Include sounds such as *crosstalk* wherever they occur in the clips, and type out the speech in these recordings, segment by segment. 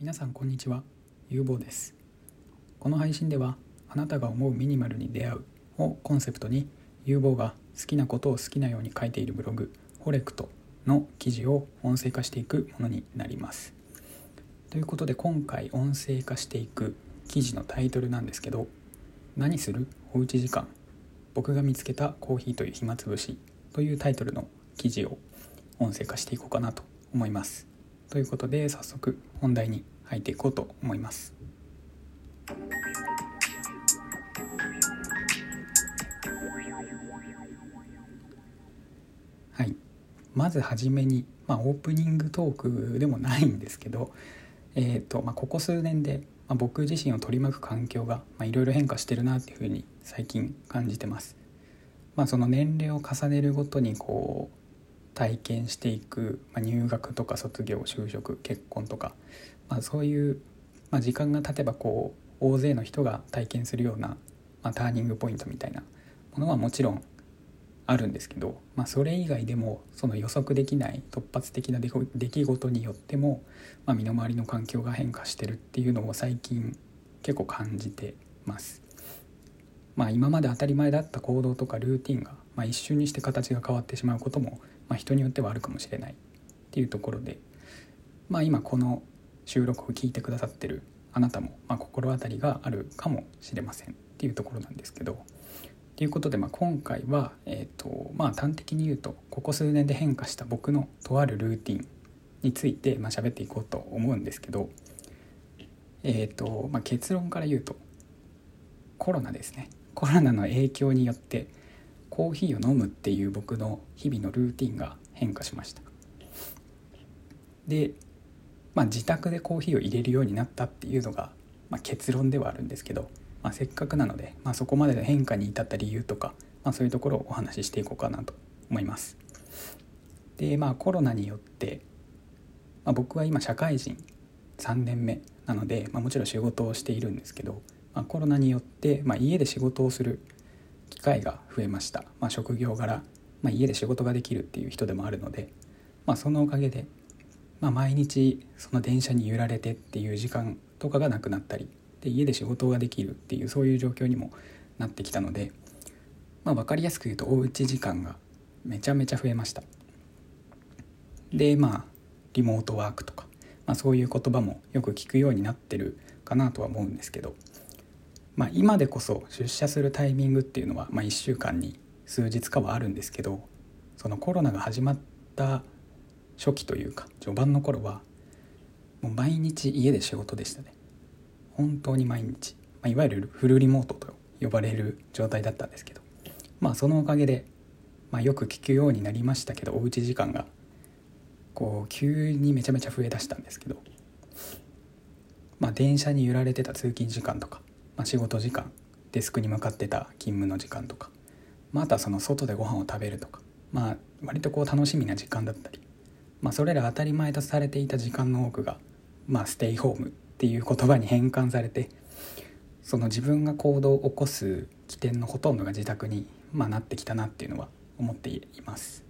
皆さんこんにちは。ゆうぼうです。この配信ではあなたが思うミニマルに出会うをコンセプトにゆうぼうが好きなことを好きなように書いているブログホレクトの記事を音声化していくものになります。ということで今回音声化していく記事のタイトルなんですけど何する？おうち時間。僕が見つけたコーヒーという暇つぶしというタイトルの記事を音声化していこうかなと思います。ということで早速本題に入っていこうと思いますはいまずはじめに、まあ、オープニングトークでもないんですけど、えーとまあ、ここ数年で、まあ、僕自身を取り巻く環境がいろいろ変化してるなっていうふうに最近感じてます。まあ、その年齢を重ねるごとにこう体験していく、まあ、入学とか卒業就職結婚とか、まあ、そういう、まあ、時間が経てばこう大勢の人が体験するような、まあ、ターニングポイントみたいなものはもちろんあるんですけど、まあ、それ以外でもその予測できない突発的な出来事によっても、まあ、身の回りの環境が変化してるっていうのを最近結構感じてます。まあ、今まで当たり前だった行動とかルーティンが、まあ、一瞬にして形が変わってしまうことも、まあ、人によってはあるかもしれないっていうところで、まあ、今この収録を聞いてくださってるあなたも、ま、心当たりがあるかもしれませんっていうところなんですけど。ということで、まあ、今回は、えーとまあ、端的に言うとここ数年で変化した僕のとあるルーティンについて、まあ、喋っていこうと思うんですけど、えーとまあ、結論から言うとコロナですねコロナの影響によってコーヒーを飲むっていう僕の日々のルーティンが変化しましたで、まあ、自宅でコーヒーを入れるようになったっていうのが、まあ、結論ではあるんですけどまあ、せっかくなので、まあ、そこまでの変化に至った理由とか、まあ、そういうところをお話ししていこうかなと思います。でまあコロナによって、まあ、僕は今社会人3年目なので、まあ、もちろん仕事をしているんですけど、まあ、コロナによって、まあ、家で仕事をする機会が増えました、まあ、職業柄、まあ、家で仕事ができるっていう人でもあるので、まあ、そのおかげで、まあ、毎日その電車に揺られてっていう時間とかがなくなったりで家で仕事ができるっていうそういう状況にもなってきたので、まあ、分かりやすく言うとおうち時間がめちゃめちゃ増えました。でまあリモートワークとか、まあ、そういう言葉もよく聞くようになってるかなとは思うんですけど、まあ、今でこそ出社するタイミングっていうのは、まあ、1週間に数日かはあるんですけどそのコロナが始まった初期というか序盤の頃はもう毎日家で仕事でしたね。本当に毎日、まあ、いわゆるフルリモートと呼ばれる状態だったんですけどまあそのおかげで、まあ、よく聞くようになりましたけどおうち時間がこう急にめちゃめちゃ増えだしたんですけどまあ電車に揺られてた通勤時間とか、まあ、仕事時間デスクに向かってた勤務の時間とかまたその外でご飯を食べるとかまあ割とこう楽しみな時間だったりまあそれら当たり前とされていた時間の多くがまあステイホームっていう言葉に変換されてその自分が行動を起こす起点のほとんどが自宅に、まあ、なってきたなっていうのは思っています。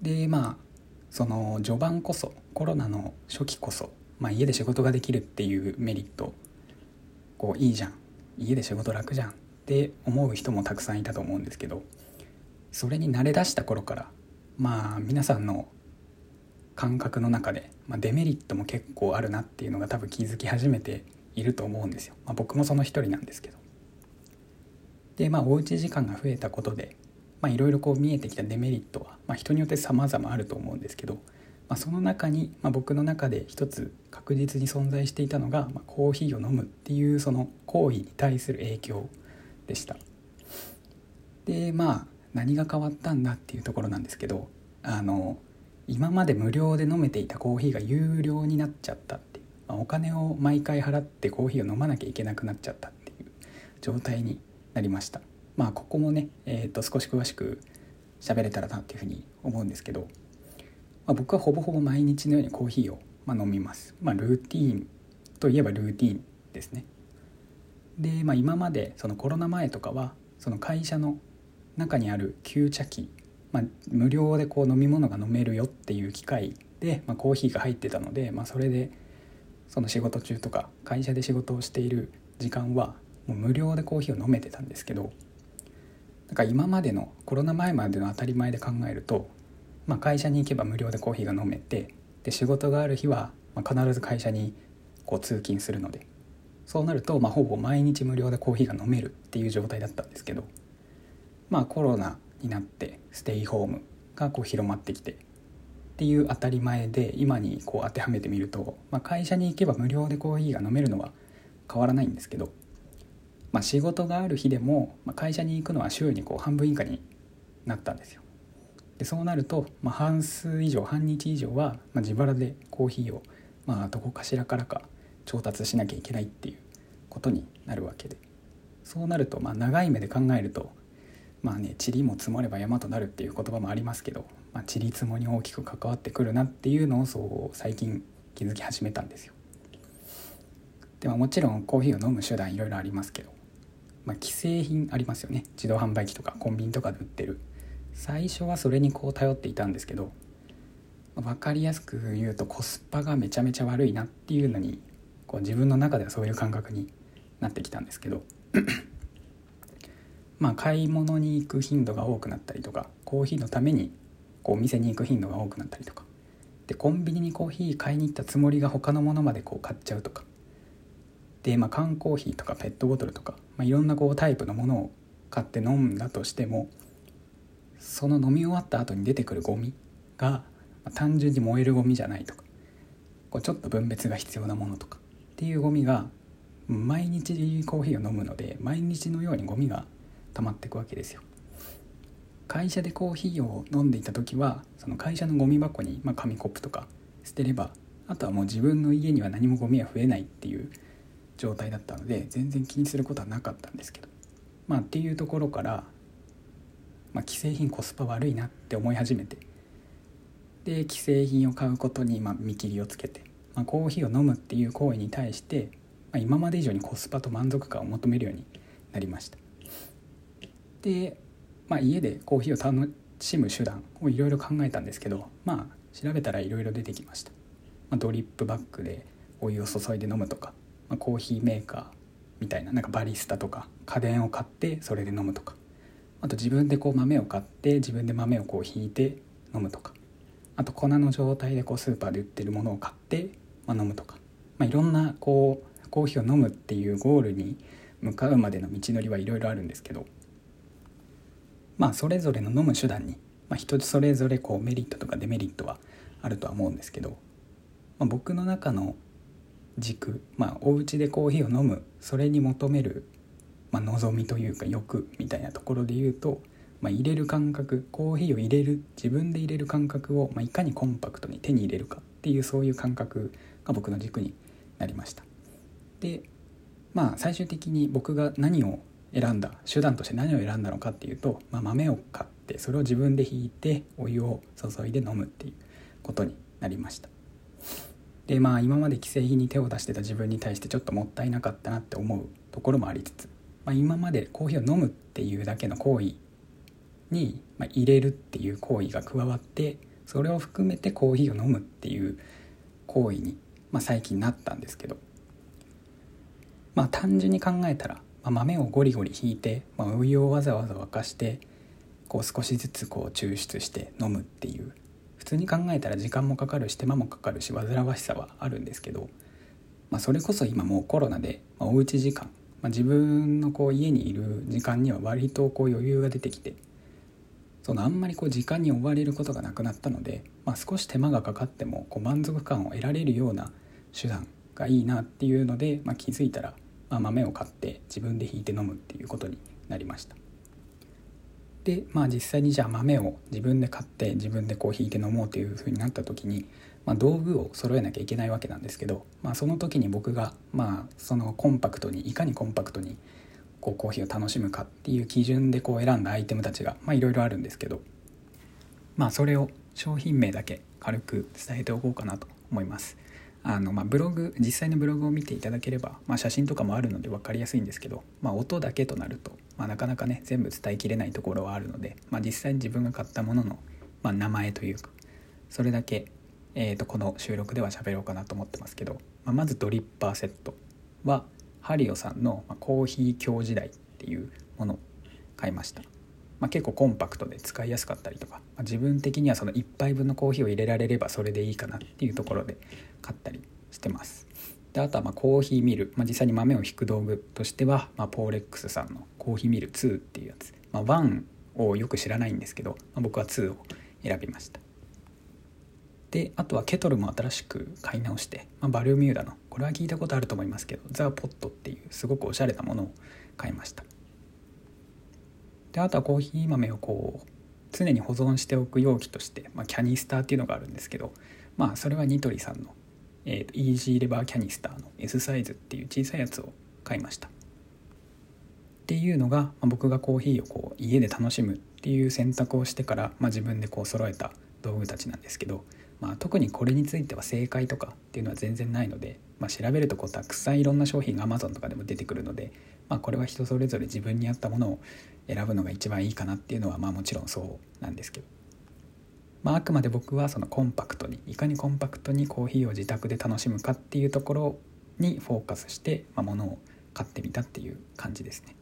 でまあその序盤こそコロナの初期こそ、まあ、家で仕事ができるっていうメリットこういいじゃん。家で仕事楽じゃんって思う人もたくさんいたと思うんですけどそれに慣れだした頃からまあ皆さんの感覚の中で、まあ、デメリットも結構あるなっていうのが多分気づき始めていると思うんですよ、まあ、僕もその一人なんですけど。でまあおうち時間が増えたことでいろいろこう見えてきたデメリットは、まあ、人によって様々あると思うんですけど、まあ、その中に、まあ、僕の中で一つ確実に存在していたのが、まあ、コーヒーを飲むっていうその行為に対する影響でした。でまあ何が変わったんだっていうところなんですけどあの今まで無料で飲めていたコーヒーが有料になっちゃったって、まあ、お金を毎回払ってコーヒーを飲まなきゃいけなくなっちゃったっていう状態になりました。まあここもね、えー、と少し詳しく喋れたらなっていうふうに思うんですけど、まあ、僕はほぼほぼ毎日のようにコーヒーを、ま飲みます。まあルーティーン。といえばルーティーンですね。で、まあ、今までそのコロナ前とかはその会社の中にある給茶機まあ、無料でこう飲み物が飲めるよっていう機会で、まあ、コーヒーが入ってたので、まあ、それでその仕事中とか会社で仕事をしている時間はもう無料でコーヒーを飲めてたんですけどなんか今までのコロナ前までの当たり前で考えると、まあ、会社に行けば無料でコーヒーが飲めてで仕事がある日は、まあ、必ず会社にこう通勤するのでそうなると、まあ、ほぼ毎日無料でコーヒーが飲めるっていう状態だったんですけどまあコロナになってステイホームがこう広まってきてっていう当たり前で今にこう当てはめてみると、まあ、会社に行けば無料でコーヒーが飲めるのは変わらないんですけど、まあ、仕事がある日でも、まあ、会社に行くのは週にこう半分以下になったんですよ。でそうなると、まあ、半数以上半日以上は、まあ、自腹でコーヒーを、まあ、どこかしらからか調達しなきゃいけないっていうことになるわけで。そうなると、まあ、長い目で考えるとまあね塵も積もれば山となるっていう言葉もありますけどまあ、ちりつもに大きく関わってくるなっていうのをそう最近気づき始めたんですよ。でももちろんコーヒーを飲む手段いろいろありますけど、まあ、既製品ありますよね。自動販売機とかコンビニとかで売ってる。最初はそれにこう頼っていたんですけど分かりやすく言うとコスパがめちゃめちゃ悪いなっていうのにこう自分の中ではそういう感覚になってきたんですけど *clears throat* まあ買い物に行く頻度が多くなったりとかコーヒーのためにこうお店に行く頻度が多くなったりとかでコンビニにコーヒー買いに行ったつもりが他のものまでこう買っちゃうとかで、まあ、缶コーヒーとかペットボトルとか、まあ、いろんなこうタイプのものを買って飲んだとしてもその飲み終わった後に出てくるゴミが、単純に燃えるゴミじゃないとかこうちょっと分別が必要なものとかっていうゴミが毎日コーヒーを飲むので毎日のようにゴミが溜まっていくわけですよ。会社でコーヒーを飲んでいた時はその会社のゴミ箱に、まあ、紙コップとか捨てればあとはもう自分の家には何もゴミは増えないっていう状態だったので全然気にすることはなかったんですけどまあっていうところから、まあ、既製品コスパ悪いなって思い始めて。で既製品を買うことにま見切りをつけて、まあ、コーヒーを飲むっていう行為に対して、まあ、今まで以上にコスパと満足感を求めるようになりました。でまあ、家でコーヒーを楽しむ手段をいろいろ考えたんですけどまあ調べたらいろいろ出てきました、まあ、ドリップバッグでお湯を注いで飲むとか、まあ、コーヒーメーカーみたいななんかバリスタとか家電を買ってそれで飲むとか。あと自分でこう豆を買って自分で豆をこうひいて飲むとか。あと粉の状態でこうスーパーで売ってるものを買って、まあ、飲むとか、まあ、いろんなこうコーヒーを飲むっていうゴールに向かうまでの道のりはいろいろあるんですけど。まあそれぞれの飲む手段に、まあ、人それぞれこうメリットとかデメリットはあるとは思うんですけど、まあ、僕の中の軸、まあ、お家でコーヒーを飲むそれに求める、まあ、望みというか欲みたいなところで言うと、まあ、入れる感覚コーヒーを入れる自分で入れる感覚を、まあ、いかにコンパクトに手に入れるかっていうそういう感覚が僕の軸になりました。でまあ最終的に僕が何を選んだ手段として何を選んだのかっていうと、まあ、豆を買ってそれを自分でひいてお湯を注いで飲むっていうことになりましたでまあ今まで既製品に手を出してた自分に対してちょっともったいなかったなって思うところもありつつ、まあ、今までコーヒーを飲むっていうだけの行為に、ま入れるっていう行為が加わってそれを含めてコーヒーを飲むっていう行為に、まあ、最近なったんですけど。まあ単純に考えたらまあ、豆をゴリゴリひいて、まあ、お湯をわざわざ沸かしてこう少しずつこう抽出して飲むっていう。普通に考えたら時間もかかるし手間もかかるし煩わしさはあるんですけど、まあ、それこそ今もうコロナで、まあ、おうち時間、まあ、自分のこう家にいる時間には割とこう余裕が出てきてそのあんまりこう時間に追われることがなくなったので、まあ、少し手間がかかってもこう満足感を得られるような手段がいいなっていうので、まあ、気づいたらまあ、豆を買って自分でひいて飲むっていうことになりました。でまあ実際にじゃあ豆を自分で買って自分でこうひいて飲もうというふうになった時に、まあ、道具を揃えなきゃいけないわけなんですけど、まあ、その時に僕がまあそのコンパクトにいかにコンパクトにこうコーヒーを楽しむかっていう基準でこう選んだアイテムたちがいろいろあるんですけどまあそれを商品名だけ軽く伝えておこうかなと思います。あの、まあ、ブログ実際のブログを見ていただければ、まあ、写真とかもあるので分かりやすいんですけど、まあ、音だけとなると、ま、なかなかね全部伝えきれないところはあるので、まあ、実際に自分が買ったものの、ま、名前というかそれだけ、えー、とこの収録では喋ろうかなと思ってますけど、まあ、まずドリッパーセットはハリオさんのコーヒー京時代っていうものを買いました、まあ、結構コンパクトで使いやすかったりとか、まあ、自分的にはその1杯分のコーヒーを入れられればそれでいいかなっていうところで買ったりしてます。であとはまコーヒーミル、まあ、実際に豆を引く道具としては、まポーレックスさんのコーヒーミル2っていうやつ、まあ、1をよく知らないんですけど、ま僕は2を選びました。であとはケトルも新しく買い直して、まあ、バルミューダのこれは聞いたことあると思いますけどザ・ポットっていうすごくおしゃれなものを買いました。であとはコーヒー豆をこう常に保存しておく容器として、まあ、キャニスターっていうのがあるんですけどまあそれはニトリさんの、えーと、イージーレバーキャニスターの S サイズっていう小さいやつを買いました。っていうのが、まあ、僕がコーヒーをこう家で楽しむっていう選択をしてから、まあ、自分でこう揃えた道具たちなんですけどまあ、特にこれについては正解とかっていうのは全然ないので、まあ、調べるとこうたくさんいろんな商品が Amazon とかでも出てくるので、まあ、これは人それぞれ自分に合ったものを選ぶのが一番いいかなっていうのはまあもちろんそうなんですけど、まあ、あくまで僕はそのコンパクトにいかにコンパクトにコーヒーを自宅で楽しむかっていうところにフォーカスして、まあ、物を買ってみたっていう感じですね。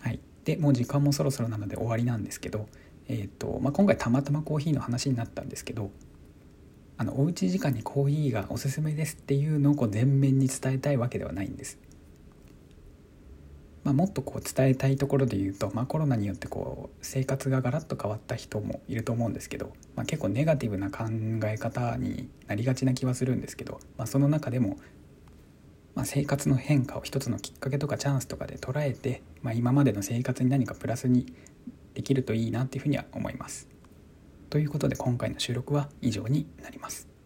はい、でもう時間もそろそろなので終わりなんですけどえーとまあ、今回たまたまコーヒーの話になったんですけどあのおうち時間にコーヒーがおすすめですっていうのをこう全面に伝えたいわけではないんです。まあ、もっとこう伝えたいところで言うと、まあ、コロナによってこう生活がガラッと変わった人もいると思うんですけど、まあ、結構ネガティブな考え方になりがちな気はするんですけど、まあ、その中でも、まあ、生活の変化を一つのきっかけとかチャンスとかで捉えて、まあ、今までの生活に何かプラスにできるといいなっていうふうには思います。ということで今回の収録は以上になります。